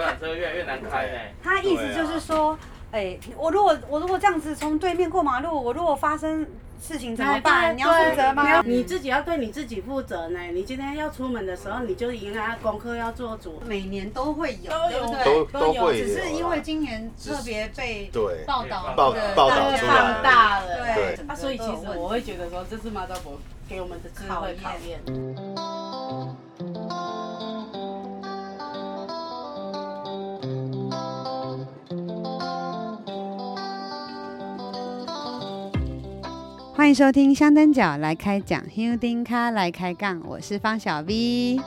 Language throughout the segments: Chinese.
游览车越来越难开呢。他意思就是说，哎、欸，我如果我如果这样子从对面过马路，我如果发生。事情怎么办？你要负责吗？你自己要对你自己负责呢。你今天要出门的时候，你就应该功课要做足。每年都会有，对不对？都都有。只是因为今年特别被报道报报道出来放大了。对。啊，所以其实我会觉得说，这是妈祖婆给我们的智慧考验。欢迎收听香灯脚来开讲，香灯脚来开杠，我是方小 V。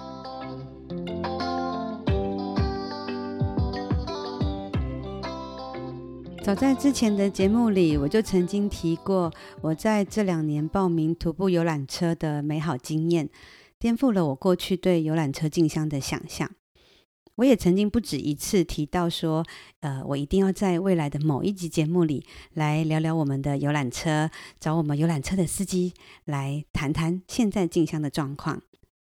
早在之前的节目里，我就曾经提过我在这两年报名徒步游览车的美好经验，颠覆了我过去对游览车进香的想象。我也曾经不止一次提到说，呃，我一定要在未来的某一集节目里来聊聊我们的游览车，找我们游览车的司机来谈谈现在进香的状况。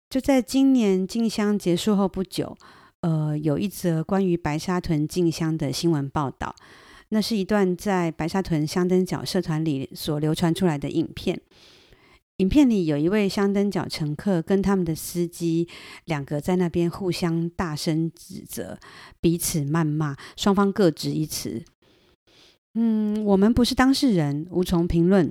就在今年进香结束后不久，呃，有一则关于白沙屯进香的新闻报道，那是一段在白沙屯香灯脚社团里所流传出来的影片。影片里有一位香灯脚乘客跟他们的司机两个在那边互相大声指责，彼此谩骂，双方各执一词。嗯，我们不是当事人，无从评论。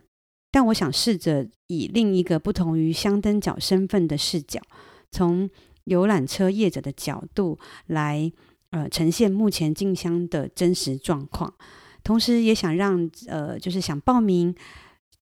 但我想试着以另一个不同于香灯脚身份的视角，从游览车业者的角度来呃呈现目前进香的真实状况，同时也想让呃就是想报名。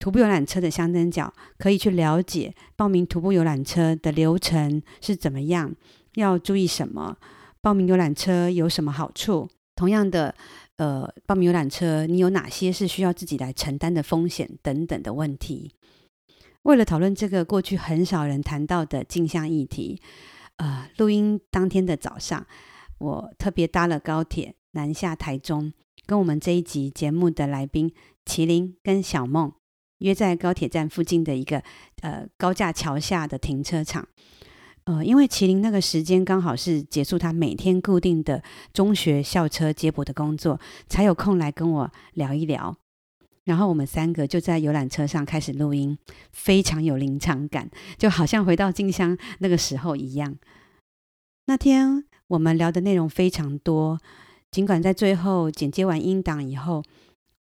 徒步游览车的香灯脚可以去了解报名徒步游览车的流程是怎么样，要注意什么？报名游览车有什么好处？同样的，呃，报名游览车你有哪些是需要自己来承担的风险等等的问题？为了讨论这个过去很少人谈到的镜像议题，呃，录音当天的早上，我特别搭了高铁南下台中，跟我们这一集节目的来宾麒麟跟小梦。约在高铁站附近的一个呃高架桥下的停车场，呃，因为麒麟那个时间刚好是结束他每天固定的中学校车接驳的工作，才有空来跟我聊一聊。然后我们三个就在游览车上开始录音，非常有临场感，就好像回到静香那个时候一样。那天我们聊的内容非常多，尽管在最后剪接完音档以后。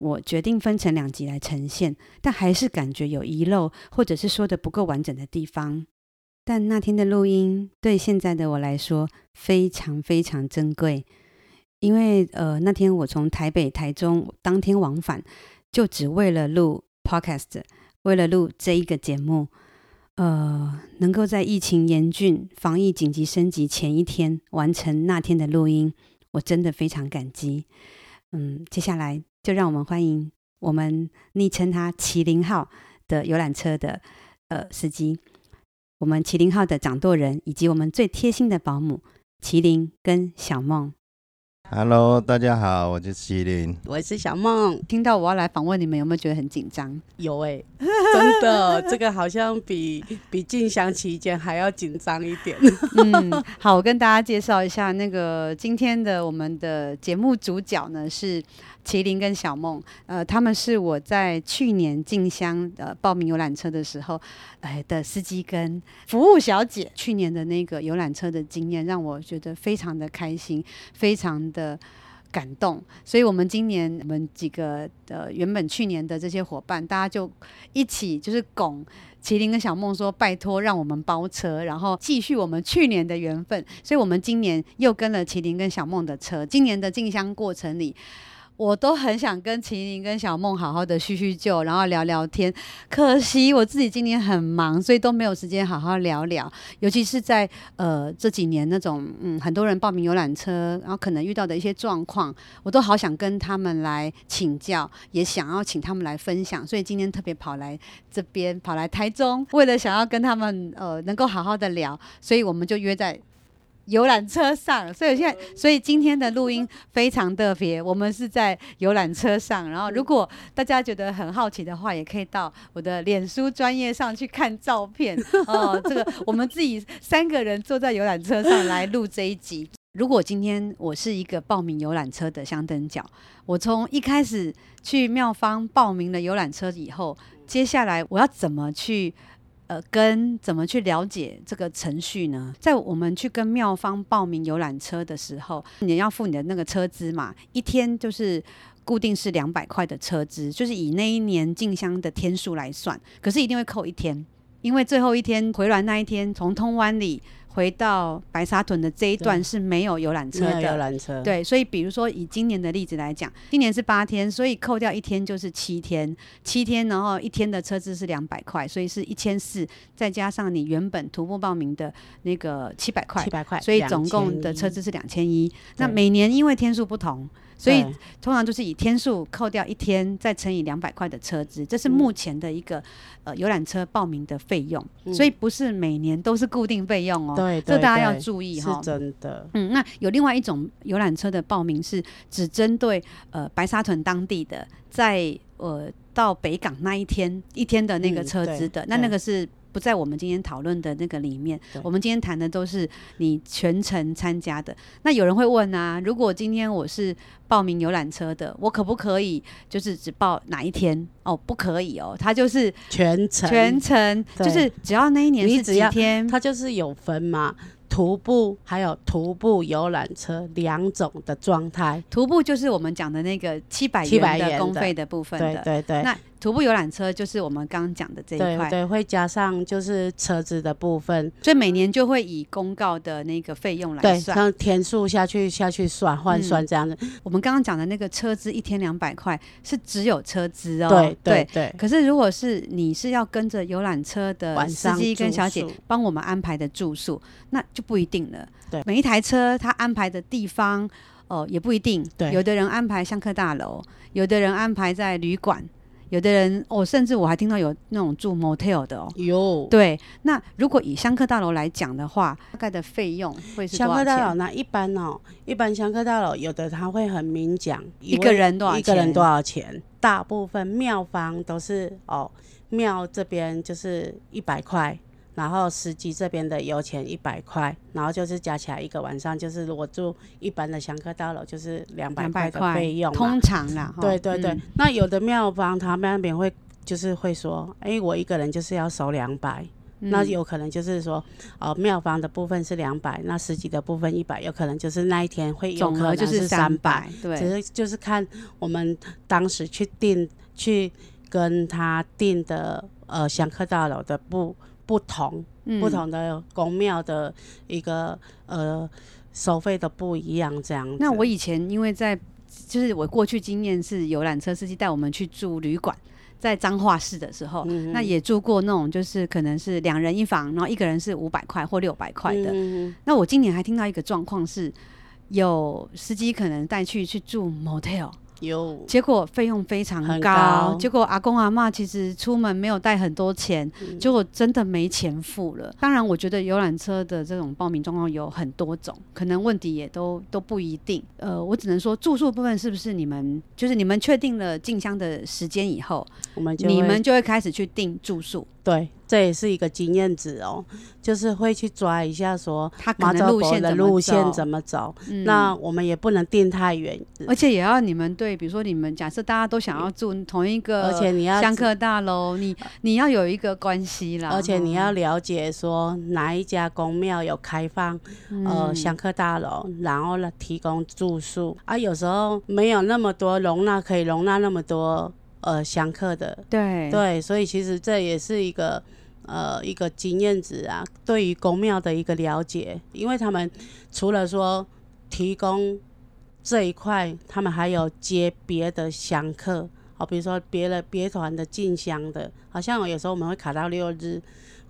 我决定分成两集来呈现，但还是感觉有遗漏，或者是说的不够完整的地方。但那天的录音对现在的我来说非常非常珍贵，因为呃那天我从台北、台中当天往返，就只为了录 Podcast，为了录这一个节目，呃，能够在疫情严峻、防疫紧急升级前一天完成那天的录音，我真的非常感激。嗯，接下来。就让我们欢迎我们昵称他“麒麟号”的游览车的呃司机，我们麒麟号的掌舵人，以及我们最贴心的保姆麒麟跟小梦。Hello，大家好，我是麒麟，我是小梦。听到我要来访问你们，有没有觉得很紧张？有哎、欸，真的，这个好像比比进香期间还要紧张一点。嗯，好，我跟大家介绍一下，那个今天的我们的节目主角呢是麒麟跟小梦，呃，他们是我在去年进香呃报名游览车的时候，呃的司机跟服务小姐。去年的那个游览车的经验让我觉得非常的开心，非常的感动。所以，我们今年我们几个呃原本去年的这些伙伴，大家就一起就是拱麒麟跟小梦说，拜托让我们包车，然后继续我们去年的缘分。所以我们今年又跟了麒麟跟小梦的车。今年的进香过程里。我都很想跟麒麟跟小梦好好的叙叙旧，然后聊聊天。可惜我自己今年很忙，所以都没有时间好好聊聊。尤其是在呃这几年那种嗯很多人报名游览车，然后可能遇到的一些状况，我都好想跟他们来请教，也想要请他们来分享。所以今天特别跑来这边，跑来台中，为了想要跟他们呃能够好好的聊，所以我们就约在。游览车上，所以现在，所以今天的录音非常特别。我们是在游览车上，然后如果大家觉得很好奇的话，也可以到我的脸书专业上去看照片 哦。这个我们自己三个人坐在游览车上来录这一集。如果今天我是一个报名游览车的香灯脚，我从一开始去妙方报名了游览车以后，接下来我要怎么去呃跟怎么去了解这个程序呢？在我们去跟妙方报名游览车的时候，你要付你的那个车资嘛，一天就是固定是两百块的车资，就是以那一年进香的天数来算，可是一定会扣一天，因为最后一天回銮那一天从通湾里。回到白沙屯的这一段是没有游览车的，游览车。对，所以比如说以今年的例子来讲，今年是八天，所以扣掉一天就是七天，七天，然后一天的车资是两百块，所以是一千四，再加上你原本徒步报名的那个七百块，七百块，所以总共的车资是两千一。那每年因为天数不同。所以通常就是以天数扣掉一天，再乘以两百块的车资，这是目前的一个、嗯、呃游览车报名的费用、嗯。所以不是每年都是固定费用哦，对，这大家要注意哈。是真的。嗯，那有另外一种游览车的报名是只针对呃白沙屯当地的，在呃到北港那一天一天的那个车资的、嗯，那那个是。不在我们今天讨论的那个里面，我们今天谈的都是你全程参加的。那有人会问啊，如果今天我是报名游览车的，我可不可以就是只报哪一天？哦，不可以哦，他就是全程，全程就是只要那一年是几天，他就是有分嘛。徒步还有徒步游览车两种的状态，徒步就是我们讲的那个七百元的公费的部分的，对对对。那徒步游览车就是我们刚刚讲的这一块，对对，会加上就是车子的部分，所以每年就会以公告的那个费用来算，像天数下去下去算换算这样子。嗯、我们刚刚讲的那个车资一天两百块是只有车资哦，对对对。可是如果是你是要跟着游览车的司机跟小姐帮我们安排的住宿，那就。不一定了，对，每一台车他安排的地方，哦、呃，也不一定。对，有的人安排香客大楼，有的人安排在旅馆，有的人哦，甚至我还听到有那种住 motel 的哦。有，对。那如果以香客大楼来讲的话，大概的费用会是多少钱？香客大楼那一般哦，一般香客大楼有的他会很明讲，一个人多少钱？一个人多少钱？大部分庙方都是哦，庙这边就是一百块。然后司机这边的油钱一百块，然后就是加起来一个晚上，就是如果住一般的香客大楼，就是两百块的费用。通常啦，对对对。嗯、那有的庙方他们那边会就是会说，哎，我一个人就是要收两百、嗯，那有可能就是说，哦，庙方的部分是两百，那司机的部分一百，有可能就是那一天会有可能是三百，对，只是就是看我们当时去订去跟他订的呃香客大楼的不。不同、嗯、不同的宫庙的一个呃收费的不一样，这样。那我以前因为在就是我过去经验是游览车司机带我们去住旅馆，在彰化市的时候、嗯，那也住过那种就是可能是两人一房，然后一个人是五百块或六百块的、嗯。那我今年还听到一个状况是，有司机可能带去去住 motel。有，结果费用非常高，高，结果阿公阿嬷其实出门没有带很多钱，嗯，结果真的没钱付了。当然，我觉得游览车的这种报名状况有很多种，可能问题也都都不一定。呃，我只能说住宿部分是不是你们就是你们确定了进香的时间以后，我们你们就会开始去订住宿。对，这也是一个经验值哦，就是会去抓一下说他可能路线的路线怎么走，嗯，那我们也不能定太远，而且也要你们对，比如说你们假设大家都想要住同一个，而且你要香客大楼，你你要有一个关系啦，而且你要了解说哪一家公庙有开放，嗯，呃香客大楼，然后呢提供住宿。啊，有时候没有那么多容纳可以容纳那么多。呃，香客的，对对，所以其实这也是一个呃一个经验值啊，对于宫庙的一个了解，因为他们除了说提供这一块，他们还有接别的香客，好，比如说别的别团的进香的，好像有时候我们会卡到六日。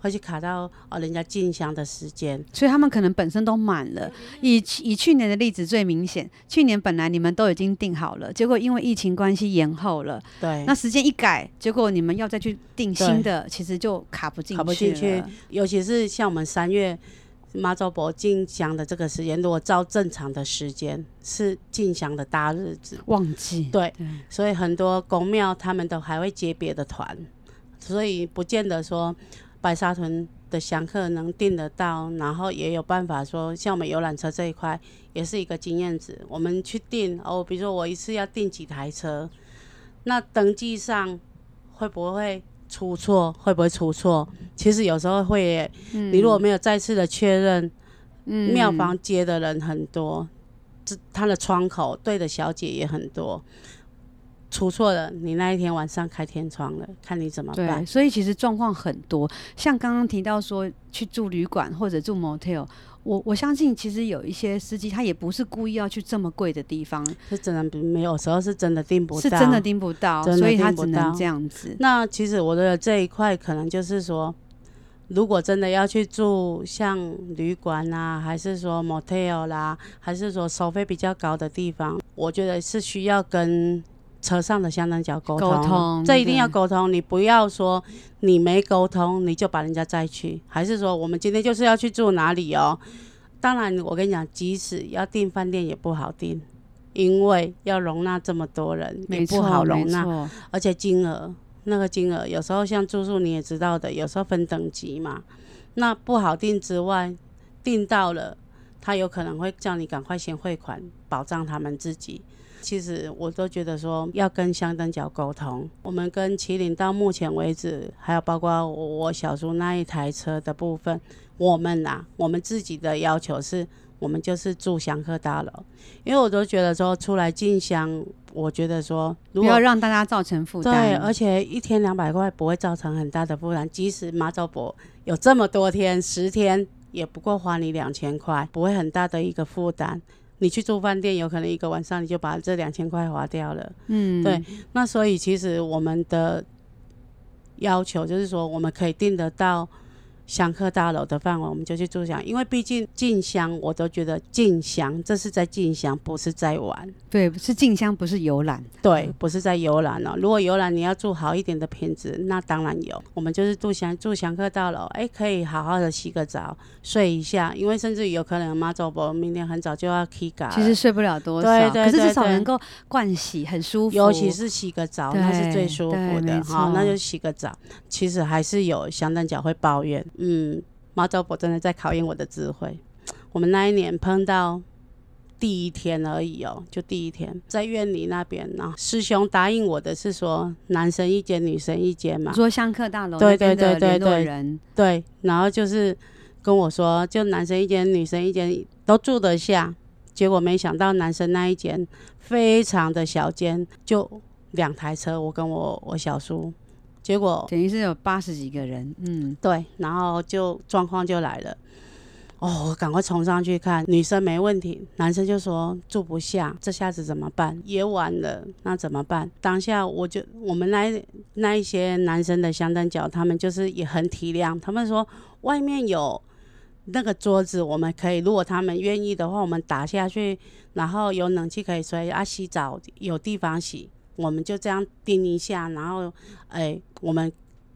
会去卡到哦，人家进香的时间，所以他们可能本身都满了。以以去年的例子最明显，去年本来你们都已经订好了，结果因为疫情关系延后了。对，那时间一改，结果你们要再去订新的，其实就卡不进去。卡不进去，尤其是像我们三月妈祖伯进香的这个时间，如果照正常的时间是进香的大日子，旺季。对，所以很多宫庙他们都还会接别的团，所以不见得说。白沙屯的香客能订得到，然后也有办法说，像我们游览车这一块，也是一个经验值。我们去订哦，比如说我一次要订几台车，那登记上会不会出错？会不会出错？其实有时候会，嗯、你如果没有再次的确认，嗯，庙方接的人很多，这他的窗口对的小姐也很多。出错了，你那一天晚上开天窗了，看你怎么办。对，所以其实状况很多，像刚刚提到说去住旅馆或者住 motel，我我相信其实有一些司机他也不是故意要去这么贵的地方，是真的没有时候是真的订不到，是真的订不到，所以他只能这样子。那其实我的这一块可能就是说，如果真的要去住像旅馆啊，还是说 motel 啦，还是说收费比较高的地方，我觉得是需要跟。车上的相当叫沟通，沟通，这一定要沟通。你不要说你没沟通，你就把人家载去，还是说我们今天就是要去住哪里哦？当然，我跟你讲，即使要订饭店也不好订，因为要容纳这么多人也不好容纳，而且金额那个金额有时候像住宿你也知道的，有时候分等级嘛，那不好订之外，订到了他有可能会叫你赶快先汇款，保障他们自己。其实我都觉得说要跟香灯脚沟通。我们跟麒麟到目前为止，还有包括我小叔那一台车的部分，我们啊，我们自己的要求是，我们就是住香客大楼，因为我都觉得说出来进香，我觉得说如果不要让大家造成负担。对，而且一天两百块不会造成很大的负担，即使马祖博有这么多天，十天也不过花你两千块，不会很大的一个负担。你去住饭店，有可能一个晚上你就把这两千块花掉了。嗯，对。那所以其实我们的要求就是说，我们可以订得到。香客大楼的范围，我们就去住香，因为毕竟进香，我都觉得进香，这是在进香，不是在玩。对，是进香，不是游览。对，不是在游览哦。如果游览你要住好一点的品质，那当然有。我们就是住香，住香客大楼，哎、欸，可以好好的洗个澡，睡一下，因为甚至有可能妈祖婆明天很早就要起驾。其实睡不了多少，对对对对，可是至少能够盥洗，很舒服。尤其是洗个澡，那是最舒服的。好，那就洗个澡。其实还是有香灯脚会抱怨。嗯，妈祖婆真的在考验我的智慧。我们那一年碰到第一天而已哦，就第一天在院里那边呢。师兄答应我的是说，男生一间，女生一间嘛。说香客大楼对对对对对对，然后就是跟我说，就男生一间，女生一间都住得下。结果没想到男生那一间非常的小间，就两台车，我跟我我小叔。结果等于是有八十几个人，嗯，对，然后就状况就来了，哦，我赶快冲上去看，女生没问题，男生就说住不下，这下子怎么办？也晚了，那怎么办？当下我就我们那那一些男生的香灯脚，他们就是也很体谅，他们说外面有那个桌子，我们可以，如果他们愿意的话，我们打下去，然后有冷气可以吹啊，洗澡有地方洗。我们就这样盯一下，然后，哎，我们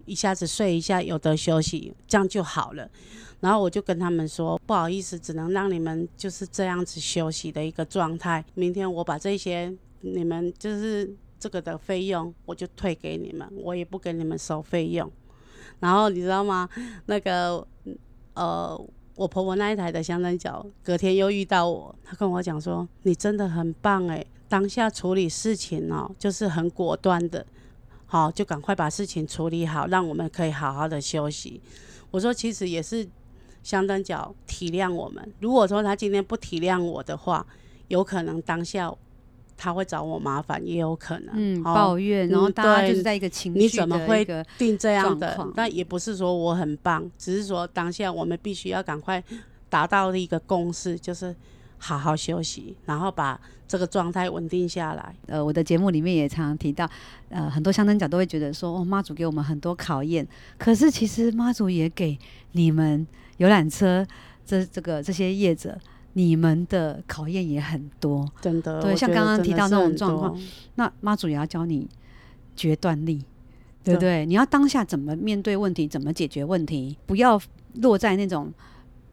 一下子睡一下，有得休息，这样就好了。然后我就跟他们说，不好意思，只能让你们就是这样子休息的一个状态。明天我把这些你们就是这个的费用，我就退给你们，我也不给你们收费用。然后你知道吗？那个，呃，我婆婆那一台的香灯脚，隔天又遇到我，她跟我讲说，你真的很棒哎。当下处理事情哦，就是很果断的，好，就赶快把事情处理好，让我们可以好好的休息。我说，其实也是相当脚体谅我们。如果说他今天不体谅我的话，有可能当下他会找我麻烦，也有可能，嗯，抱怨，然后大家就是在一个情绪你怎么会定这样的？但也不是说我很棒，只是说当下我们必须要赶快达到一个共识，就是。好好休息，然后把这个状态稳定下来。呃，我的节目里面也常常提到，呃，很多香灯脚都会觉得说，哦，妈祖给我们很多考验。可是其实妈祖也给你们游览车这这个这些业者，你们的考验也很多。真的，对，像刚刚提到那种状况，那妈祖也要教你决断力，对不？对，你要当下怎么面对问题，怎么解决问题，不要落在那种。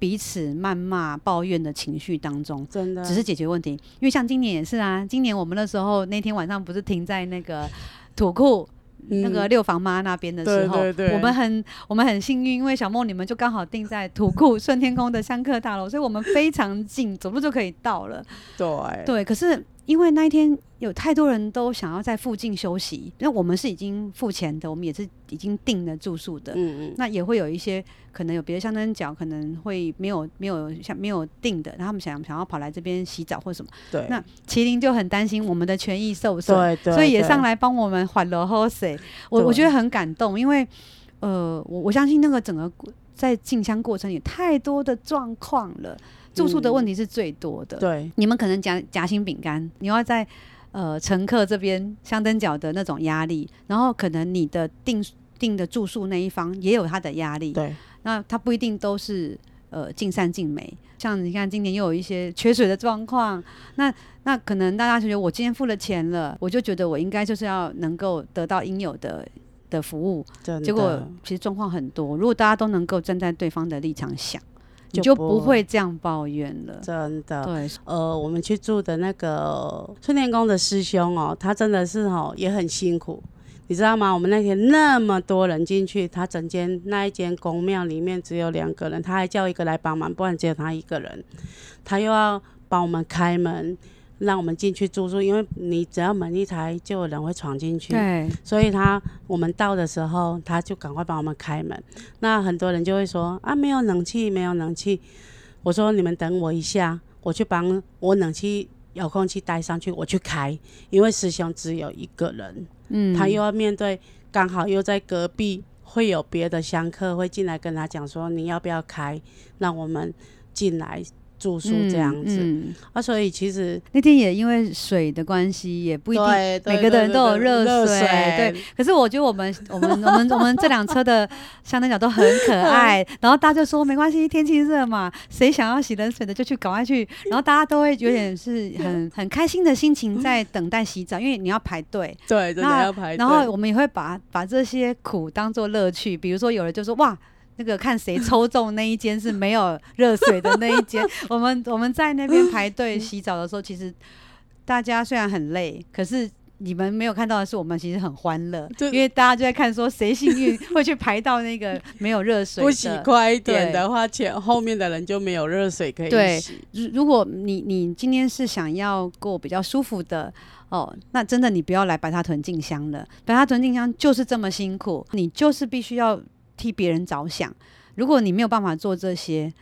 彼此谩骂、抱怨的情绪当中，真的只是解决问题。因为像今年也是啊，今年我们那时候那天晚上不是停在那个土库那个六房妈那边的时候，对对对，我们很我们很幸运，因为小梦你们就刚好定在土库顺天宫的香客大楼，所以我们非常近，走路就可以到了。对对，可是。因为那一天有太多人都想要在附近休息，那我们是已经付钱的，我们也是已经订了住宿的。嗯嗯。那也会有一些可能有别的香灯脚可能会没有没有像没有订的，然后他们想想要跑来这边洗澡或什么。对。那麒麟就很担心我们的权益受损，对对。所以也上来帮我们缓了喝水。我我觉得很感动，因为呃，我我相信那个整个在进香过程也太多的状况了。住宿的问题是最多的。嗯、对，你们可能夹夹心饼干，你要在呃乘客这边香灯脚的那种压力，然后可能你的订订的住宿那一方也有他的压力。对，那他不一定都是呃尽善尽美。像你看，今年又有一些缺水的状况，那那可能大家觉得我今天付了钱了，我就觉得我应该就是要能够得到应有的的服务。结果其实状况很多，如果大家都能够站在对方的立场想。你就不会这样抱怨了，真的。对，呃，我们去住的那个春天宫的师兄哦，他真的是哦也很辛苦，你知道吗？我们那天那么多人进去，他整间那一间宫庙里面只有两个人，他还叫一个来帮忙，不然只有他一个人，他又要帮我们开门。让我们进去住宿，因为你只要门一开，就有人会闯进去。对，所以他我们到的时候，他就赶快帮我们开门。那很多人就会说啊，没有冷气，没有冷气。我说你们等我一下，我去帮我冷气遥控器带上去，我去开。因为师兄只有一个人，嗯，他又要面对，刚好又在隔壁，会有别的香客会进来跟他讲说，你要不要开？让我们进来。住宿这样子，嗯嗯、啊，所以其实那天也因为水的关系，也不一定每个人都有热水，对。可是我觉得我们我们我们 我们这辆车的香灯脚都很可爱，然后大家就说没关系，天气热嘛，谁想要洗冷水的就去赶快去，然后大家都会有点是很很开心的心情在等待洗澡，因为你要排队，对，真的要排队。然后我们也会把把这些苦当做乐趣，比如说有人就说哇。那个看谁抽中那一间是没有热水的那一间，我们我们在那边排队洗澡的时候，其实大家虽然很累，可是你们没有看到的是，我们其实很欢乐，因为大家就在看说谁幸运会去排到那个没有热水。不洗快一点的话，前后面的人就没有热水可以洗。对，如如果你你今天是想要过比较舒服的哦，那真的你不要来白沙屯进香了，白沙屯进香就是这么辛苦，你就是必须要。替别人着想，如果你没有办法做这些，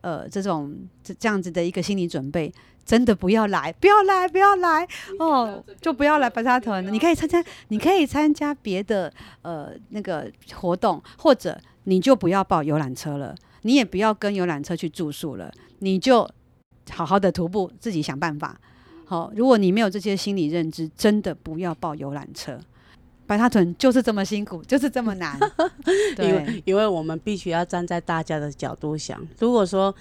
呃，这种这这样子的一个心理准备，真的不要来，不要来，不要来哦，就不要来白沙屯。你可以参加，你可以参加别的呃那个活动，或者你就不要报游览车了，你也不要跟游览车去住宿了，你就好好的徒步，自己想办法。好，如果你没有这些心理认知，真的不要报游览车。白沙屯就是这么辛苦，就是这么难。对，因为因为我们必须要站在大家的角度想。如果说，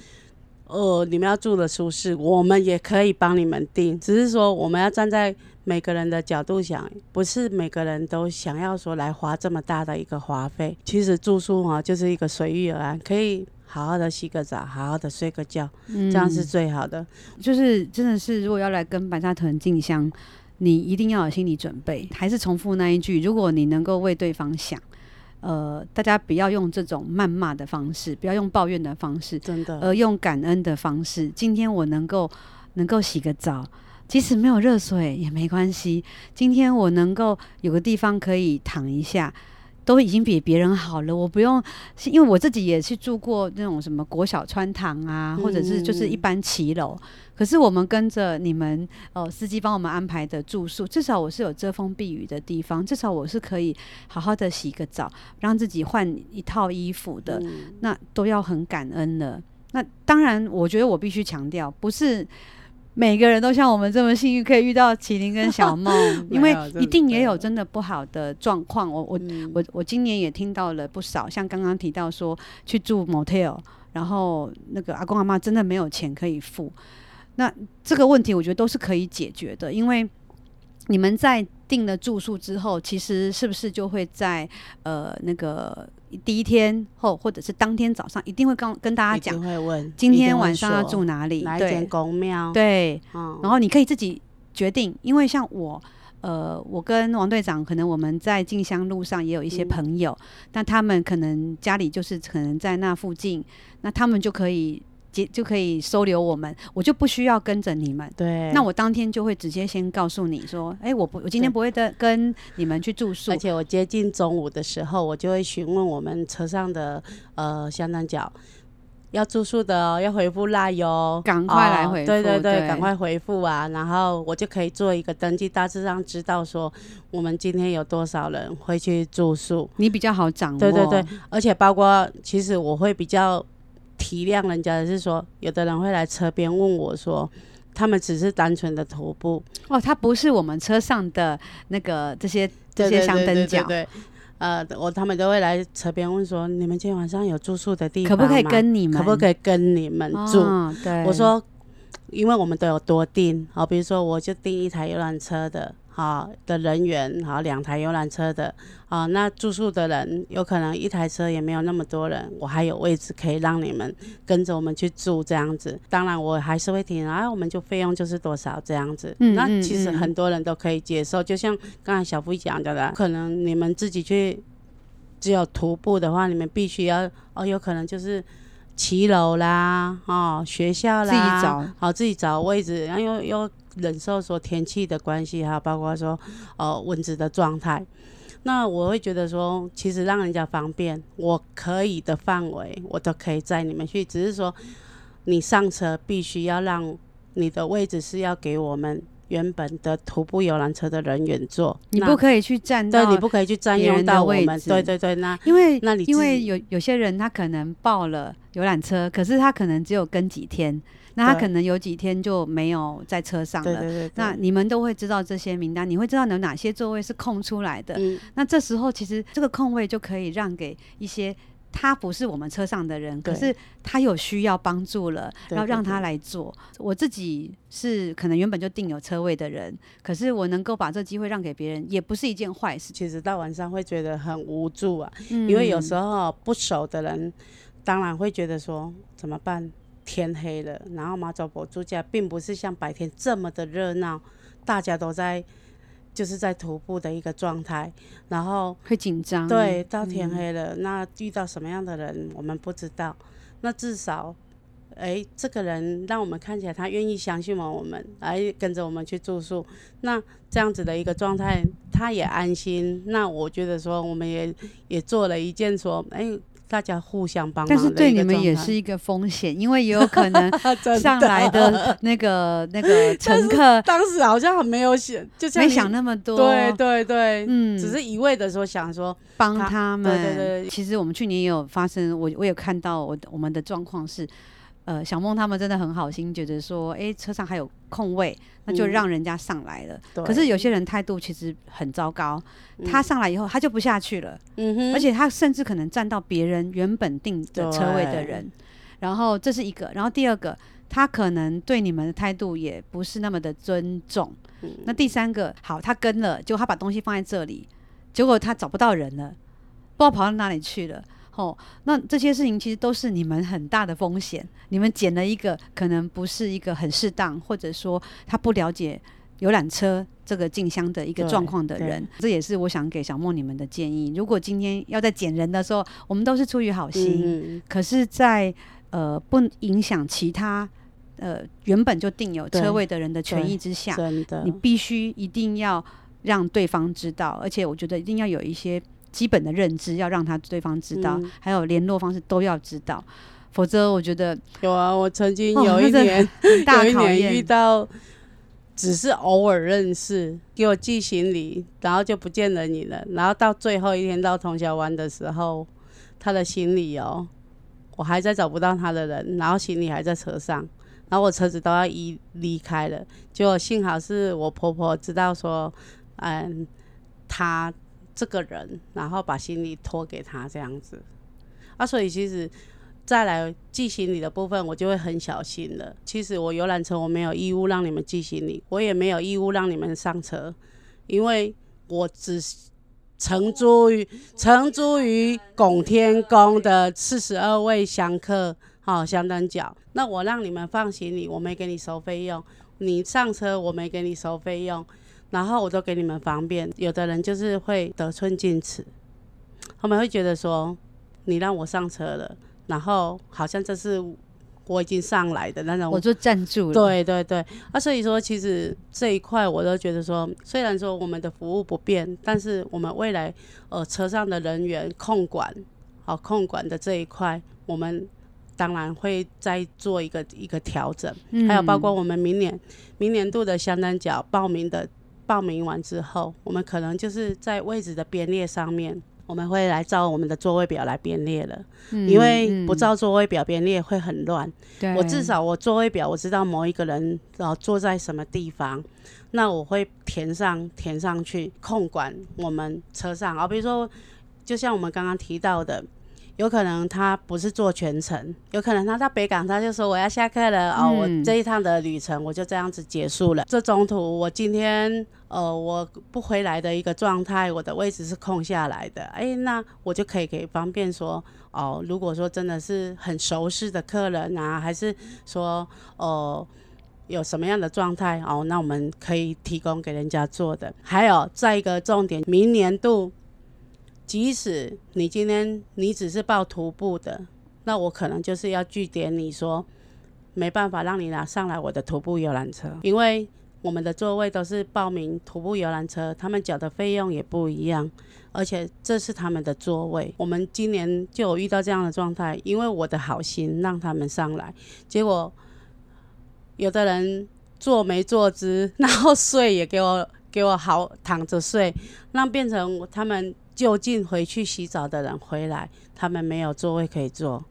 呃，你们要住的舒适，我们也可以帮你们定。只是说，我们要站在每个人的角度想，不是每个人都想要说来花这么大的一个花费。其实住宿哈，就是一个随遇而安，可以好好的洗个澡，好好的睡个觉，嗯、这样是最好的。就是真的是，如果要来跟白沙屯进香。你一定要有心理准备，还是重复那一句：如果你能够为对方想，呃，大家不要用这种谩骂的方式，不要用抱怨的方式，真的，而用感恩的方式。今天我能够能够洗个澡，即使没有热水也没关系。今天我能够有个地方可以躺一下。都已经比别人好了，我不用，因为我自己也去住过那种什么国小穿堂啊，或者是就是一般骑楼。嗯、可是我们跟着你们哦，司机帮我们安排的住宿，至少我是有遮风避雨的地方，至少我是可以好好的洗个澡，让自己换一套衣服的，嗯、那都要很感恩的。那当然，我觉得我必须强调，不是。每个人都像我们这么幸运，可以遇到麒麟跟小梦，因为一定也有真的不好的状况。我我我我今年也听到了不少，像刚刚提到说去住 motel，然后那个阿公阿妈真的没有钱可以付。那这个问题我觉得都是可以解决的，因为你们在订了住宿之后，其实是不是就会在呃那个。第一天后，或者是当天早上，一定会跟跟大家讲，今天晚上要住哪里，哪一间宫庙？对，嗯、然后你可以自己决定，因为像我，呃，我跟王队长可能我们在进香路上也有一些朋友，那、嗯、他们可能家里就是可能在那附近，那他们就可以接就可以收留我们，我就不需要跟着你们。对，那我当天就会直接先告诉你说，哎、欸，我不，我今天不会的跟你们去住宿。而且我接近中午的时候，我就会询问我们车上的呃香港脚。要住宿的哦，要回复赖哟，赶快来回复，哦，对对对，赶快回复啊！然后我就可以做一个登记，大致上知道说我们今天有多少人会去住宿，你比较好掌握。对对对，而且包括其实我会比较体谅人家的是说，有的人会来车边问我说，他们只是单纯的徒步哦，他不是我们车上的那个这些这些香灯脚。对呃，我他们都会来车边问说，你们今天晚上有住宿的地方吗？可不可以跟你们？可不可以跟你们住？哦、对，我说，因为我们都有多订，好，比如说我就订一台游览车的。好的人员，好两台游览车的，啊，那住宿的人有可能一台车也没有那么多人，我还有位置可以让你们跟着我们去住这样子。当然我还是会提，啊，我们就费用就是多少这样子。嗯，那其实很多人都可以接受，就像刚才小福讲的啦，可能你们自己去只有徒步的话，你们必须要哦，有可能就是骑楼啦，哦，学校啦，自己找，好自己找位置，然后又又。忍受说天气的关系，还有包括说呃蚊子的状态，那我会觉得说，其实让人家方便，我可以的范围，我都可以载你们去。只是说你上车必须要让你的位置是要给我们原本的徒步游览车的人员坐，你不可以去占到，对，你不可以去占用到我们。对对对，那因为那你因为有有些人他可能报了游览车，可是他可能只有跟几天。那他可能有几天就没有在车上了。对对对对，那你们都会知道这些名单，你会知道有哪些座位是空出来的。嗯。那这时候其实这个空位就可以让给一些他不是我们车上的人，可是他有需要帮助了，然后让他来坐。我自己是可能原本就订有车位的人，可是我能够把这机会让给别人，也不是一件坏事。其实到晚上会觉得很无助啊，嗯，因为有时候不熟的人，当然会觉得说怎么办？天黑了，然后马祖博住家并不是像白天这么的热闹，大家都在就是在徒步的一个状态，然后会紧张。对，到天黑了，嗯，那遇到什么样的人我们不知道。那至少，哎，这个人让我们看起来他愿意相信我们，来跟着我们去住宿。那这样子的一个状态，他也安心。那我觉得说，我们也也做了一件说，哎。大家互相帮忙，但是对你们也是一个风险，因为也有可能 上来的那个那个 乘客，当时好像很没有想，就没想那么多，对对对，嗯，只是一味的说想说帮他们，对对对。其实我们去年也有发生，我我有看到我我们的状况是。呃，小梦他们真的很好心，觉得说，哎、欸，车上还有空位，那就让人家上来了。嗯、可是有些人态度其实很糟糕，他上来以后他就不下去了，嗯、而且他甚至可能占到别人原本定的车位的人。然后这是一个，然后第二个，他可能对你们的态度也不是那么的尊重。嗯、那第三个，好，他跟了，结果他把东西放在这里，结果他找不到人了，不知道跑到哪里去了。哦，那这些事情其实都是你们很大的风险。你们捡了一个可能不是一个很适当，或者说他不了解游览车这个进香的一个状况的人，这也是我想给小莫你们的建议。如果今天要在捡人的时候，我们都是出于好心，嗯、可是在，在呃不影响其他呃原本就定有车位的人的权益之下，你必须一定要让对方知道，而且我觉得一定要有一些。基本的认知要让他对方知道，嗯、还有联络方式都要知道，否则我觉得有啊。我曾经有一年，哦、大有一年遇到，只是偶尔认识，给我寄行李，然后就不见了你了。然后到最后一天到通霄湾的时候，他的行李哦，我还在找不到他的人，然后行李还在车上，然后我车子都要移离开了。结果幸好是我婆婆知道说，嗯，他。这个人，然后把行李托给他这样子，啊，所以其实再来寄行李的部分，我就会很小心了。其实我游览车我没有义务让你们寄行李，我也没有义务让你们上车，因为我只承租于承租于拱天宫的四十二位香客，好、哦，香灯脚。那我让你们放行李，我没给你收费用；你上车，我没给你收费用。然后我都给你们方便。有的人就是会得寸进尺，他们会觉得说，你让我上车了，然后好像这是我已经上来的那种，我就站住了。对对对，啊，所以说其实这一块我都觉得说，虽然说我们的服务不变，但是我们未来呃车上的人员控管，好控管的这一块，我们当然会再做一个一个调整，嗯、还有包括我们明年明年度的香灯脚报名的报名完之后，我们可能就是在位置的编列上面。我们会来照我们的座位表来编列了，嗯、因为不照座位表编列会很乱。对，我至少我座位表我知道某一个人哦坐在什么地方，那我会填上填上去控管我们车上啊，比如说就像我们刚刚提到的。有可能他不是做全程，有可能他到北港，他就说我要下课了、嗯、哦，我这一趟的旅程我就这样子结束了。这中途我今天呃我不回来的一个状态，我的位置是空下来的，哎、欸，那我就可以给方便说哦，如果说真的是很熟悉的客人啊，还是说哦、呃、有什么样的状态哦，那我们可以提供给人家做的。还有再一个重点，明年度。即使你今天你只是报徒步的，那我可能就是要据点你说，没办法让你拿上来我的徒步游览车，因为我们的座位都是报名徒步游览车，他们缴的费用也不一样，而且这是他们的座位。我们今年就有遇到这样的状态，因为我的好心让他们上来，结果有的人坐没坐姿，然后睡也给我给我好躺着睡，那变成他们。就近回去洗澡的人回来，他们没有座位可以坐，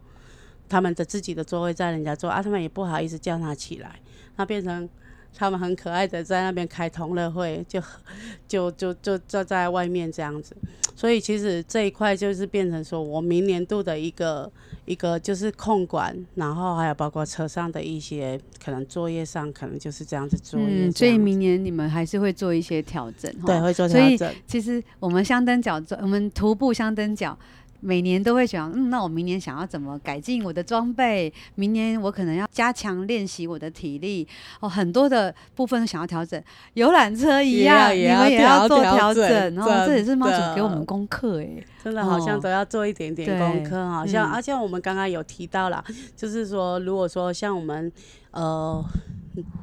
他们的自己的座位在人家坐啊，他们也不好意思叫他起来，那变成他们很可爱的在那边开同乐会，就 就就就坐在外面这样子，所以其实这一块就是变成说我明年度的一个一个就是控管，然后还有包括车上的一些可能作业上可能就是这样子作业，嗯，所以明年你们还是会做一些调整，对，会做调整。所以其实我们香灯脚，我们徒步香灯脚。每年都会想，嗯，那我明年想要怎么改进我的装备？明年我可能要加强练习我的体力哦，很多的部分想要调整。游览车一样，你们也要做调整，然后这也是妈祖给我们功课哎，真的好像都要做一点点功课，好像而且我们刚刚有提到了，就是说，如果说像我们呃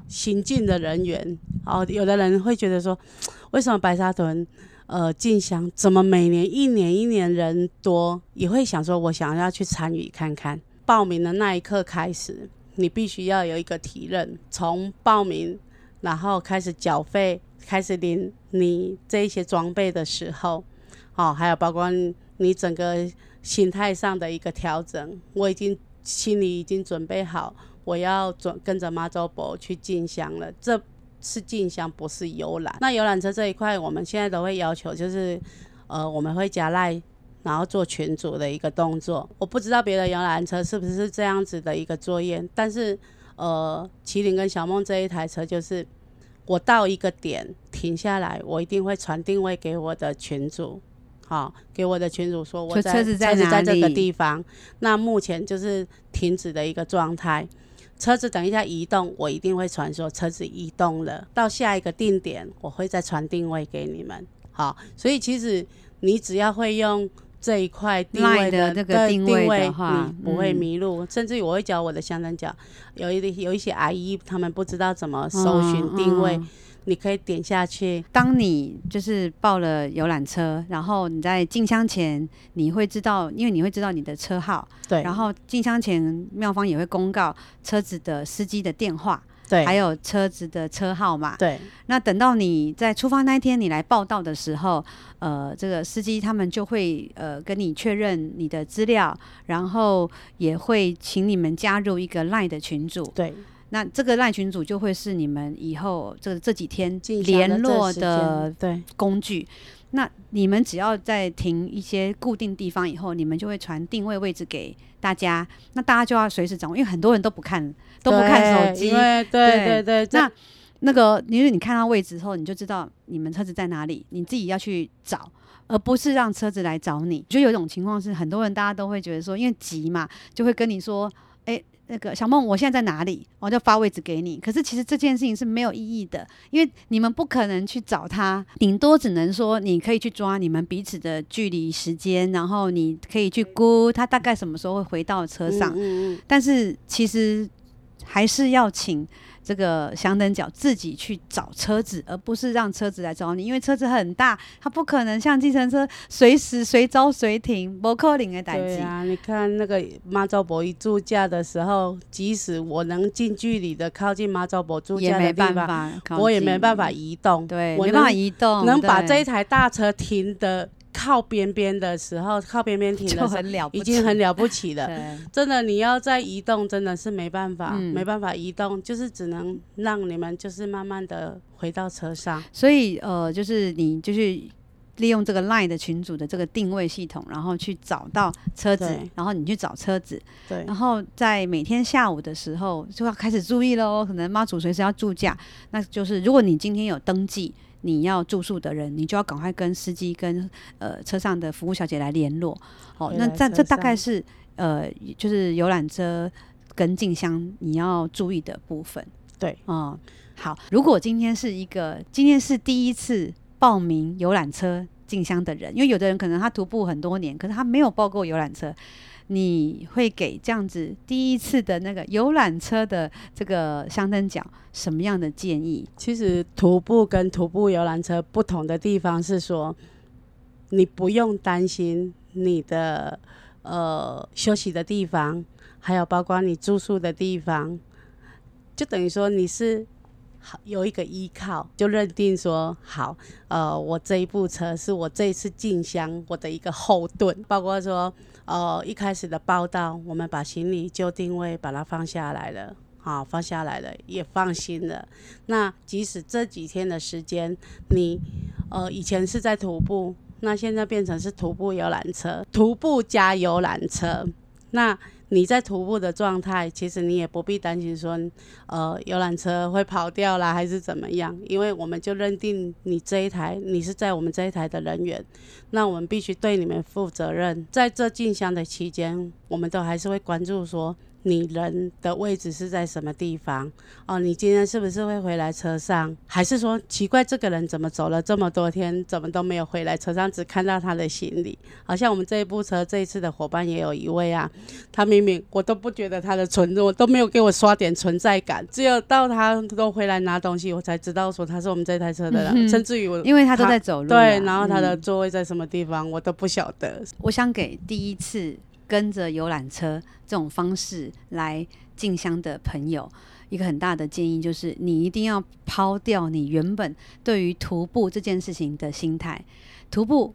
新进的人员，哦，有的人会觉得说，为什么白沙屯？呃，进香怎么每年一年一年人多，也会想说，我想要去参与看看。报名的那一刻开始，你必须要有一个体认，从报名，然后开始缴费，开始领你这一些装备的时候，哦，还有包括你整个心态上的一个调整，我已经心里已经准备好，我要准跟着妈祖婆去进香了。这。是进香，不是游览。那游览车这一块，我们现在都会要求，就是，呃，我们会加赖，然后做群组的一个动作。我不知道别的游览车是不是这样子的一个作业，但是，呃，麒麟跟小梦这一台车，就是我到一个点停下来，我一定会传定位给我的群主，好，给我的群主说我在车子在这个地方，那目前就是停止的一个状态。车子等一下移动，我一定会传说车子移动了，到下一个定点，我会再传定位给你们。好，所以其实你只要会用这一块定位的那个定位的话，你不会迷路。嗯、甚至于我会教我的香港脚，有一有一些阿姨他们不知道怎么搜寻定位。嗯嗯你可以点下去。当你就是报了游览车，然后你在进香前，你会知道，因为你会知道你的车号。对。然后进香前，妙方也会公告车子的司机的电话，对，还有车子的车号码。对。那等到你在出发那一天，你来报到的时候，呃，这个司机他们就会呃跟你确认你的资料，然后也会请你们加入一个 LINE 的群组。对。那这个赖群组就会是你们以后这这几天联络的对工具。那你们只要在停一些固定地方以后，你们就会传定位位置给大家。那大家就要随时掌握，因为很多人都不看，都不看手机。对对对对。那那个，因为你看到位置后，你就知道你们车子在哪里，你自己要去找，而不是让车子来找你。就有一种情况是，很多人大家都会觉得说，因为急嘛，就会跟你说，哎。那个小梦，我现在在哪里？我就发位置给你。可是其实这件事情是没有意义的，因为你们不可能去找他，顶多只能说你可以去抓你们彼此的距离、时间，然后你可以去估他大概什么时候会回到车上。嗯嗯。但是其实还是要请。这个相灯脚自己去找车子，而不是让车子来找你，因为车子很大，它不可能像计程车随时随招随停，不可能的代志。对啊，你看那个妈祖婆一住驾的时候，即使我能近距离的靠近妈祖婆驻驾的地方，我也没办法移动。对，我没办法移动，能把这一台大车停的。靠边边的时候，靠边边停的时候，很了，已经很了不起了。真的，你要再移动，真的是没办法，嗯、没办法移动，就是只能让你们就是慢慢的回到车上。所以，呃，就是你就是利用这个 LINE 的群组的这个定位系统，然后去找到车子，然后你去找车子，对，然后在每天下午的时候就要开始注意喽。可能妈祖随时要住驾，那就是如果你今天有登记。你要住宿的人，你就要赶快跟司机跟呃车上的服务小姐来联络。哦，那这这大概是呃就是游览车跟进香你要注意的部分。对，嗯，好。如果今天是一个今天是第一次报名游览车进香的人，因为有的人可能他徒步很多年，可是他没有报过游览车。你会给这样子第一次的那个游览车的这个相灯脚什么样的建议？其实徒步跟徒步游览车不同的地方是说，你不用担心你的呃休息的地方，还有包括你住宿的地方，就等于说你是好有一个依靠，就认定说好，呃，我这一部车是我这一次进香我的一个后盾，包括说。呃，一开始的报道，我们把行李就定位，把它放下来了，好，放下来了，也放心了。那即使这几天的时间，你呃以前是在徒步，那现在变成是徒步游览车，徒步加游览车，那。你在徒步的状态，其实你也不必担心说，呃，游览车会跑掉啦，还是怎么样？因为我们就认定你这一台，你是在我们这一台的人员，那我们必须对你们负责任。在这进香的期间，我们都还是会关注说。你人的位置是在什么地方？哦，你今天是不是会回来车上？还是说奇怪，这个人怎么走了这么多天，怎么都没有回来车上，只看到他的行李？好像我们这一部车这一次的伙伴也有一位啊，他明明我都不觉得他的存，我都没有给我刷点存在感，只有到他都回来拿东西，我才知道说他是我们这台车的人，嗯、甚至于我因为他都在走路，对，然后他的座位在什么地方，嗯、我都不晓得。我想给第一次。跟着游览车这种方式来进香的朋友，一个很大的建议就是，你一定要抛掉你原本对于徒步这件事情的心态。徒步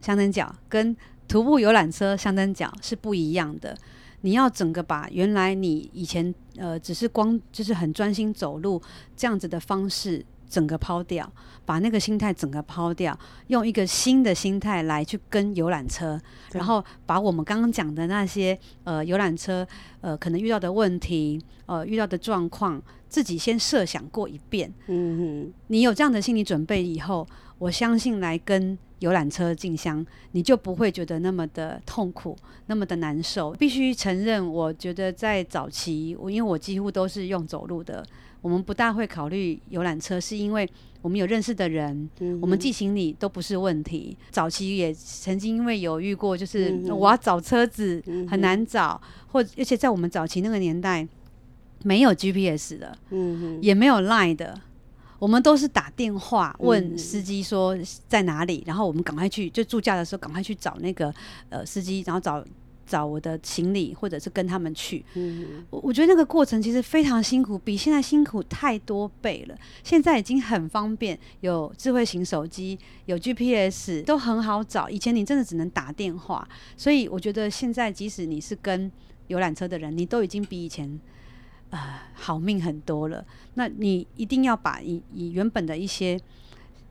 香灯脚跟徒步游览车香灯脚是不一样的。你要整个把原来你以前呃只是光就是很专心走路这样子的方式。整个抛掉，把那个心态整个抛掉，用一个新的心态来去跟游览车，然后把我们刚刚讲的那些呃游览车呃可能遇到的问题呃遇到的状况，自己先设想过一遍。嗯哼，你有这样的心理准备以后，我相信来跟游览车进香，你就不会觉得那么的痛苦，那么的难受。必须承认，我觉得在早期，我因为我几乎都是用走路的。我们不大会考虑游览车，是因为我们有认识的人，嗯、我们寄行李都不是问题。早期也曾经因为有遇过，就是我要找车子很难找，嗯、或而且在我们早期那个年代没有 GPS 的，嗯、也没有 Line 的，我们都是打电话问司机说在哪里，然后我们赶快去，就住驾的时候赶快去找那个呃司机，然后找。找我的行李，或者是跟他们去。嗯，我我觉得那个过程其实非常辛苦，比现在辛苦太多倍了。现在已经很方便，有智慧型手机，有 GPS，都很好找。以前你真的只能打电话，所以我觉得现在即使你是跟游览车的人，你都已经比以前呃好命很多了。那你一定要把以以原本的一些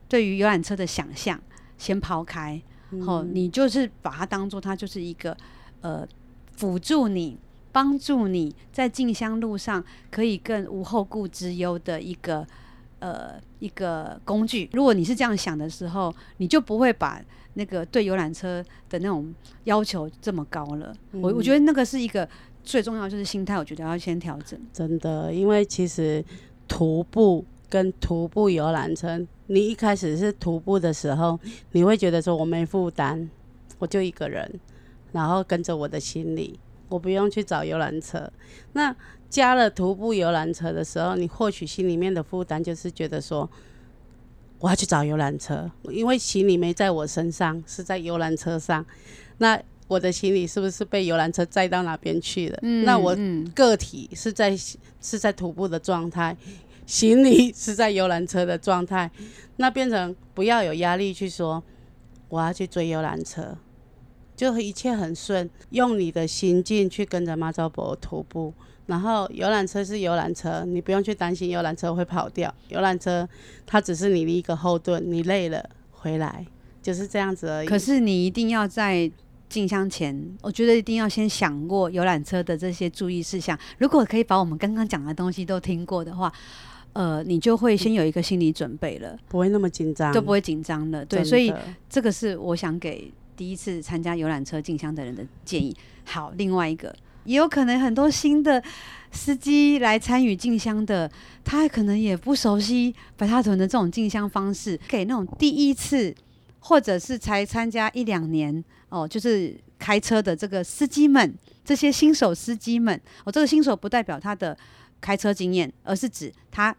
对于游览车的想象先抛开，然后、嗯、你就是把它当做它就是一个。呃，辅助你，帮助你在进香路上可以更无后顾之忧的一个呃一个工具。如果你是这样想的时候，你就不会把那个对游览车的那种要求这么高了。嗯、我我觉得那个是一个最重要就是心态，我觉得要先调整。真的，因为其实徒步跟徒步游览车，你一开始是徒步的时候，你会觉得说我没负担，我就一个人，然后跟着我的行李，我不用去找游览车。那加了徒步游览车的时候，你或许心里面的负担就是觉得说，我要去找游览车，因为行李没在我身上，是在游览车上。那我的行李是不是被游览车载到哪边去了？嗯、那我个体是在是在徒步的状态，行李是在游览车的状态，那变成不要有压力去说我要去追游览车，就一切很顺，用你的心境去跟着妈祖婆徒步。然后游览车是游览车，你不用去担心游览车会跑掉。游览车它只是你的一个后盾，你累了回来就是这样子而已。可是你一定要在进香前，我觉得一定要先想过游览车的这些注意事项。如果可以把我们刚刚讲的东西都听过的话，呃，你就会先有一个心理准备了，不会那么紧张，就不会紧张了。对，所以这个是我想给第一次参加游览车进香的人的建议。好，另外一个。也有可能很多新的司机来参与进香的，他可能也不熟悉白沙屯的这种进香方式，给那种第一次或者是才参加一两年哦，就是开车的这个司机们，这些新手司机们，哦，这个新手不代表他的开车经验，而是指他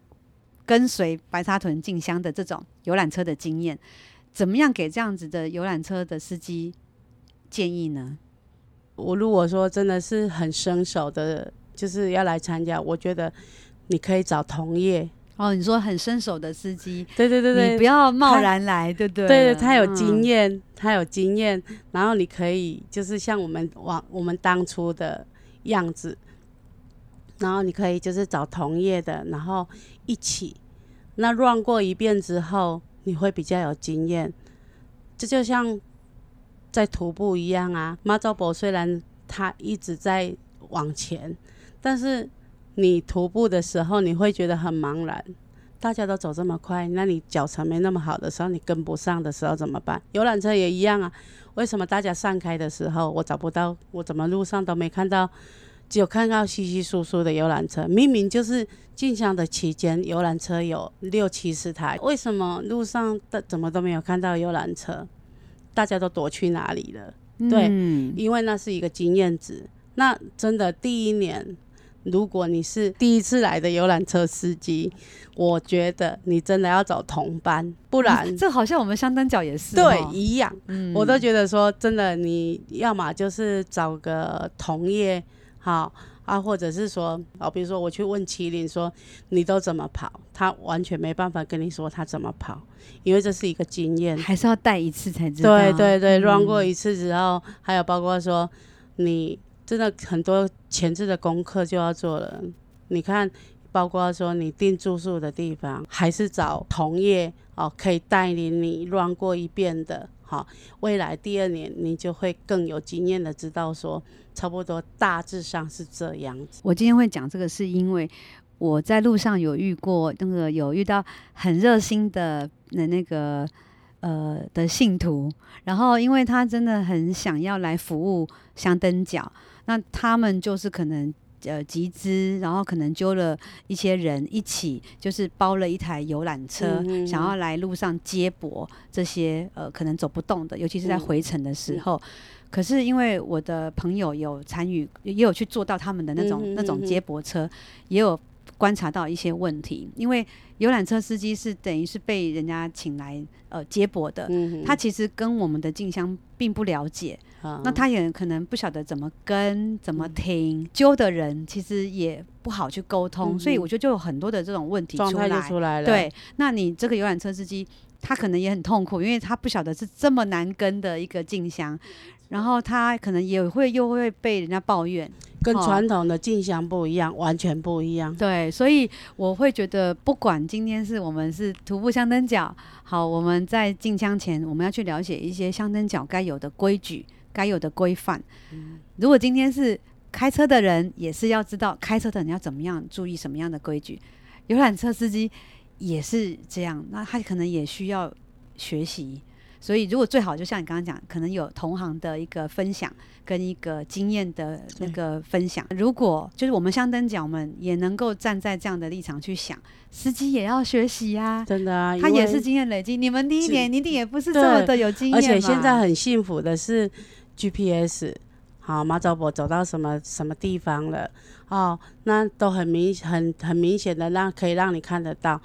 跟随白沙屯进香的这种游览车的经验，怎么样给这样子的游览车的司机建议呢？我如果说真的是很生手的，就是要来参加，我觉得你可以找同业哦。你说很生手的司机，对对对对，你不要贸然来，对不对？对对，他有经验，嗯、他有经验，然后你可以就是像我们往我们当初的样子，然后你可以就是找同业的，然后一起那 run 过一遍之后，你会比较有经验。这就像。在徒步一样啊，妈祖婆虽然他一直在往前，但是你徒步的时候，你会觉得很茫然。大家都走这么快，那你脚程没那么好的时候，你跟不上的时候怎么办？游览车也一样啊。为什么大家散开的时候，我找不到？我怎么路上都没看到？只有看到稀稀疏疏的游览车。明明就是进香的期间，游览车有六七十台，为什么路上的怎么都没有看到游览车？大家都躲去哪里了？对，嗯、因为那是一个经验值。那真的第一年，如果你是第一次来的游览车司机，我觉得你真的要找同班，不然、嗯、这好像我们香灯脚也是对一样。嗯、我都觉得说真的，你要么就是找个同业，好。啊，或者是说，哦，比如说我去问麒麟说，你都怎么跑？他完全没办法跟你说他怎么跑，因为这是一个经验，还是要带一次才知道。对对对，run、嗯、过一次之后，还有包括说，你真的很多前置的功课就要做了。你看，包括说你订住宿的地方，还是找同业哦，可以带领你 run 过一遍的。好，未来第二年你就会更有经验的知道说，差不多大致上是这样子。我今天会讲这个，是因为我在路上有遇过那个有遇到很热心的那那个呃的信徒，然后因为他真的很想要来服务香灯脚，那他们就是可能。呃，集资，然后可能揪了一些人一起，就是包了一台游览车，想要来路上接驳这些呃可能走不动的，尤其是在回程的时候。嗯、可是因为我的朋友有参与，也有去坐到他们的那种那种接驳车，也有观察到一些问题。因为游览车司机是等于是被人家请来呃接驳的，他其实跟我们的进香并不了解。那他也可能不晓得怎么跟、怎么听，揪的人其实也不好去沟通，所以我觉得就有很多的这种问题出来。出来了。对，那你这个游览车司机，他可能也很痛苦，因为他不晓得是这么难跟的一个进香，然后他可能也会又会被人家抱怨，跟传统的进香不一样，完全不一样。对，所以我会觉得，不管今天是我们是徒步香灯脚，好，我们在进香前，我们要去了解一些香灯脚该有的规矩。该有的规范，如果今天是开车的人，也是要知道开车的人要怎么样注意什么样的规矩。游览车司机也是这样，那他可能也需要学习。所以如果最好就像你刚刚讲，可能有同行的一个分享跟一个经验的那个分享。如果就是我们相灯脚们也能够站在这样的立场去想，司机也要学习呀、啊，真的啊，他也是经验累积。你们第一年一定也不是这么的有经验，而且现在很幸福的是 GPS。好，妈祖婆走到什么什么地方了？哦，那都很明很很明显的让可以让你看得到。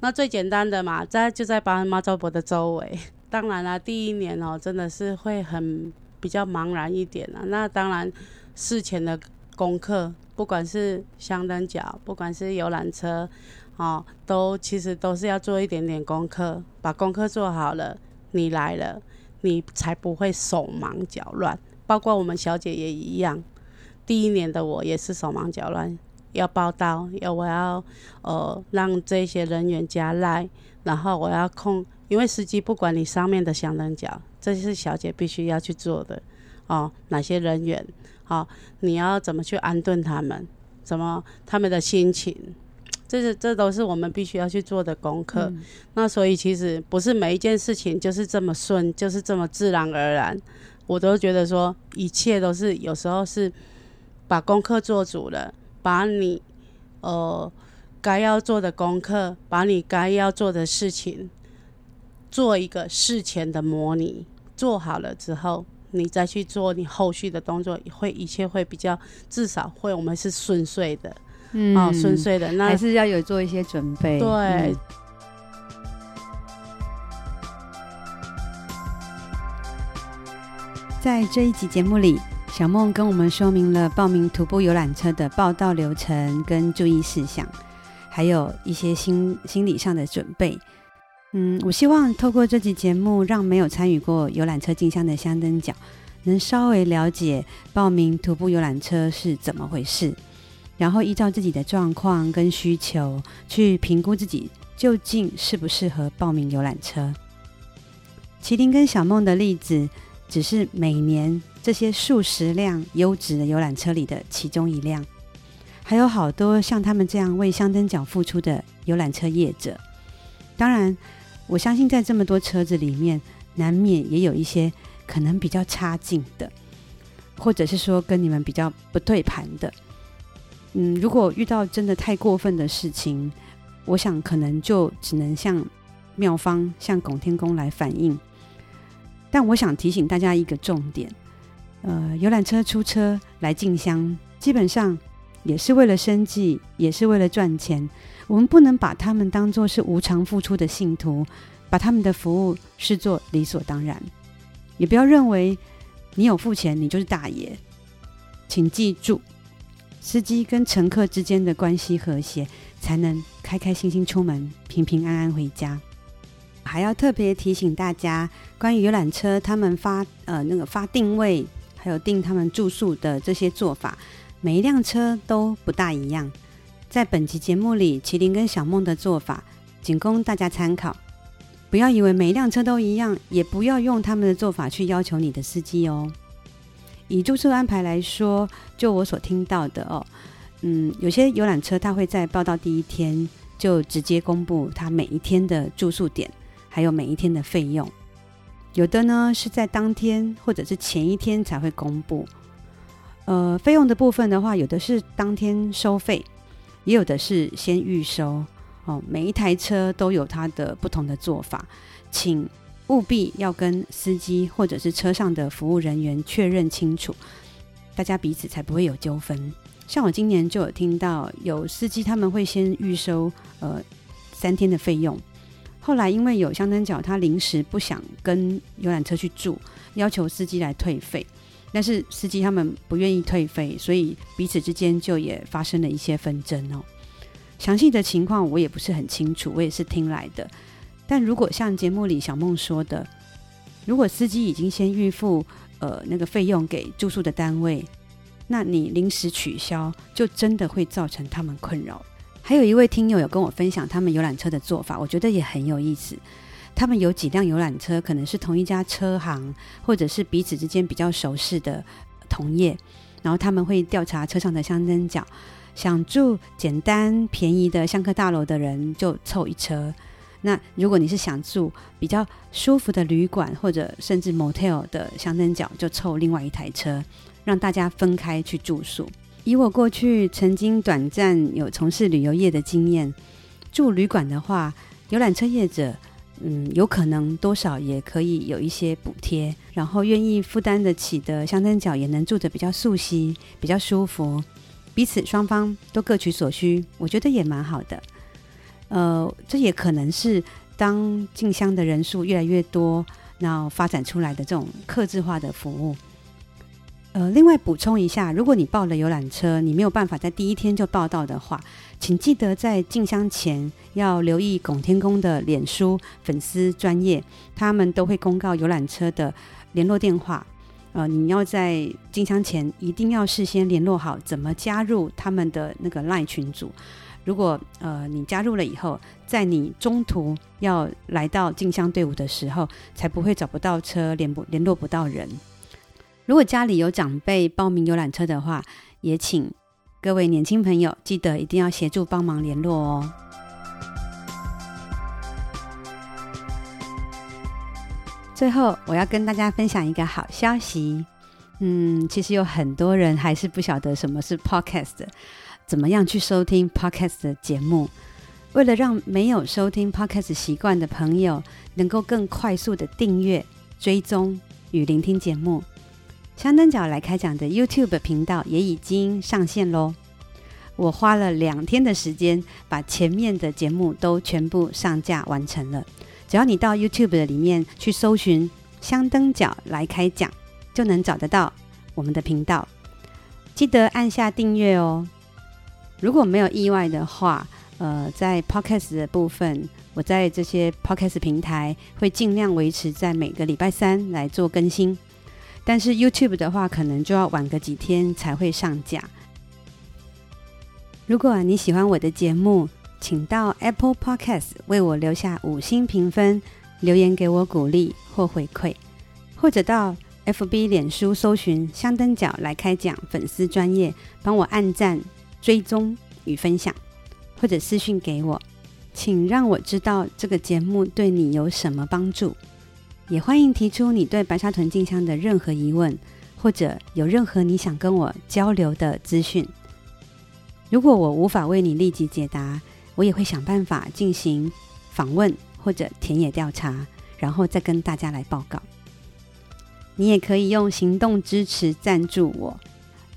那最简单的嘛，在就在帮妈祖婆的周围。当然啦、第一年哦，真的是会很比较茫然一点啊。那当然，事前的功课，不管是香灯脚，不管是游览车，哦，都其实都是要做一点点功课。把功课做好了，你来了，你才不会手忙脚乱。包括我们小姐也一样，第一年的我也是手忙脚乱，要报到，要我要呃让这些人员加赖，然后我要控，因为司机不管你上面的香灯脚，这是小姐必须要去做的哦。哪些人员，好、哦，你要怎么去安顿他们，怎么他们的心情，这是这都是我们必须要去做的功课。嗯、那所以其实不是每一件事情就是这么顺，就是这么自然而然。我都觉得说，一切都是有时候是把功课做足了，把你呃该要做的功课，把你该要做的事情做一个事前的模拟，做好了之后，你再去做你后续的动作，会一切会比较至少会我们是顺遂的，嗯，哦，顺遂的，那还是要有做一些准备，对。嗯在这一集节目里，小梦跟我们说明了报名徒步游览车的报到流程跟注意事项，还有一些心心理上的准备。嗯，我希望透过这集节目，让没有参与过游览车进香的香灯脚，能稍微了解报名徒步游览车是怎么回事，然后依照自己的状况跟需求，去评估自己究竟适不适合报名游览车。麒麟跟小梦的例子，只是每年这些数十辆优质的游览车里的其中一辆，还有好多像他们这样为香灯脚付出的游览车业者。当然，我相信在这么多车子里面，难免也有一些可能比较差劲的，或者是说跟你们比较不对盘的。嗯，如果遇到真的太过分的事情，我想可能就只能向妙方、向拱天宫来反映。但我想提醒大家一个重点，呃，游览车出车来进香，基本上也是为了生计，也是为了赚钱。我们不能把他们当作是无偿付出的信徒，把他们的服务视作理所当然。也不要认为你有付钱，你就是大爷。请记住，司机跟乘客之间的关系和谐，才能开开心心出门，平平安安回家。还要特别提醒大家，关于游览车他们发呃那个发定位，还有订他们住宿的这些做法，每一辆车都不大一样。在本集节目里，麒麟跟小梦的做法仅供大家参考，不要以为每一辆车都一样，也不要用他们的做法去要求你的司机哦。以住宿安排来说，就我所听到的哦，嗯，有些游览车他会在报到第一天就直接公布他每一天的住宿点。还有每一天的费用，有的呢是在当天或者是前一天才会公布。呃，费用的部分的话，有的是当天收费，也有的是先预收。哦，每一台车都有它的不同的做法，请务必要跟司机或者是车上的服务人员确认清楚，大家彼此才不会有纠纷。像我今年就有听到有司机他们会先预收呃三天的费用。后来因为有香灯脚，他临时不想跟游览车去住，要求司机来退费，但是司机他们不愿意退费，所以彼此之间就也发生了一些纷争哦。详细的情况我也不是很清楚，我也是听来的。但如果像节目里小梦说的，如果司机已经先预付呃那个费用给住宿的单位，那你临时取消，就真的会造成他们困扰。还有一位听友有跟我分享他们游览车的做法，我觉得也很有意思。他们有几辆游览车，可能是同一家车行，或者是彼此之间比较熟识的同业，然后他们会调查车上的香灯角，想住简单便宜的香客大楼的人就凑一车，那如果你是想住比较舒服的旅馆或者甚至 motel 的香灯角，就凑另外一台车，让大家分开去住宿。以我过去曾经短暂有从事旅游业的经验，住旅馆的话，游览车业者嗯有可能多少也可以有一些补贴，然后愿意负担得起的香灯角也能住得比较素悉、比较舒服，彼此双方都各取所需，我觉得也蛮好的。呃，这也可能是当进香的人数越来越多，然后发展出来的这种客制化的服务。呃，另外补充一下，如果你报了游览车，你没有办法在第一天就报到的话，请记得在进香前要留意拱天宫的脸书粉丝专业，他们都会公告游览车的联络电话。呃，你要在进香前一定要事先联络好怎么加入他们的那个 LINE 群组。如果呃你加入了以后，在你中途要来到进香队伍的时候，才不会找不到车，联不联络不到人。如果家里有长辈报名游览车的话，也请各位年轻朋友记得一定要协助帮忙联络哦。最后，我要跟大家分享一个好消息。嗯，其实有很多人还是不晓得什么是 Podcast。怎么样去收听 Podcast 的节目？为了让没有收听 Podcast 习惯的朋友能够更快速的订阅、追踪与聆听节目，香灯角来开讲的 YouTube 频道也已经上线喽。我花了两天的时间，把前面的节目都全部上架完成了。只要你到 YouTube 的里面去搜寻“香灯角来开讲”，就能找得到我们的频道。记得按下订阅哦。如果没有意外的话，呃，在 Podcast 的部分，我在这些 Podcast 平台会尽量维持在每个礼拜三来做更新。但是 YouTube 的话，可能就要晚个几天才会上架。如果你喜欢我的节目，请到 Apple Podcast 为我留下五星评分，留言给我鼓励或回馈，或者到 FB 脸书搜寻香灯角来开讲粉丝专页，帮我按赞。追踪与分享，或者私讯给我，请让我知道这个节目对你有什么帮助。也欢迎提出你对白沙屯静香的任何疑问，或者有任何你想跟我交流的资讯。如果我无法为你立即解答，我也会想办法进行访问或者田野调查，然后再跟大家来报告。你也可以用行动支持赞助我。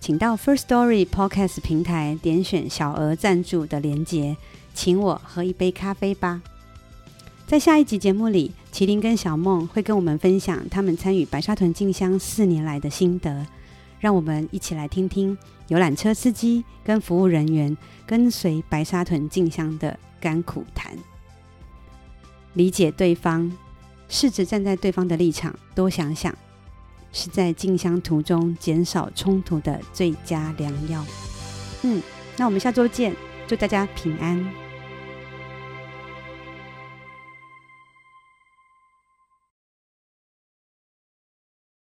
请到 First Story Podcast 平台点选小额赞助的连结，请我喝一杯咖啡吧。在下一集节目里，麒麟跟小梦会跟我们分享他们参与白沙屯进香四年来的心得，让我们一起来听听游览车司机跟服务人员跟随白沙屯进香的甘苦谈。理解对方，试着站在对方的立场，多想想。是在进香途中减少冲突的最佳良药。嗯，那我们下周见，祝大家平安。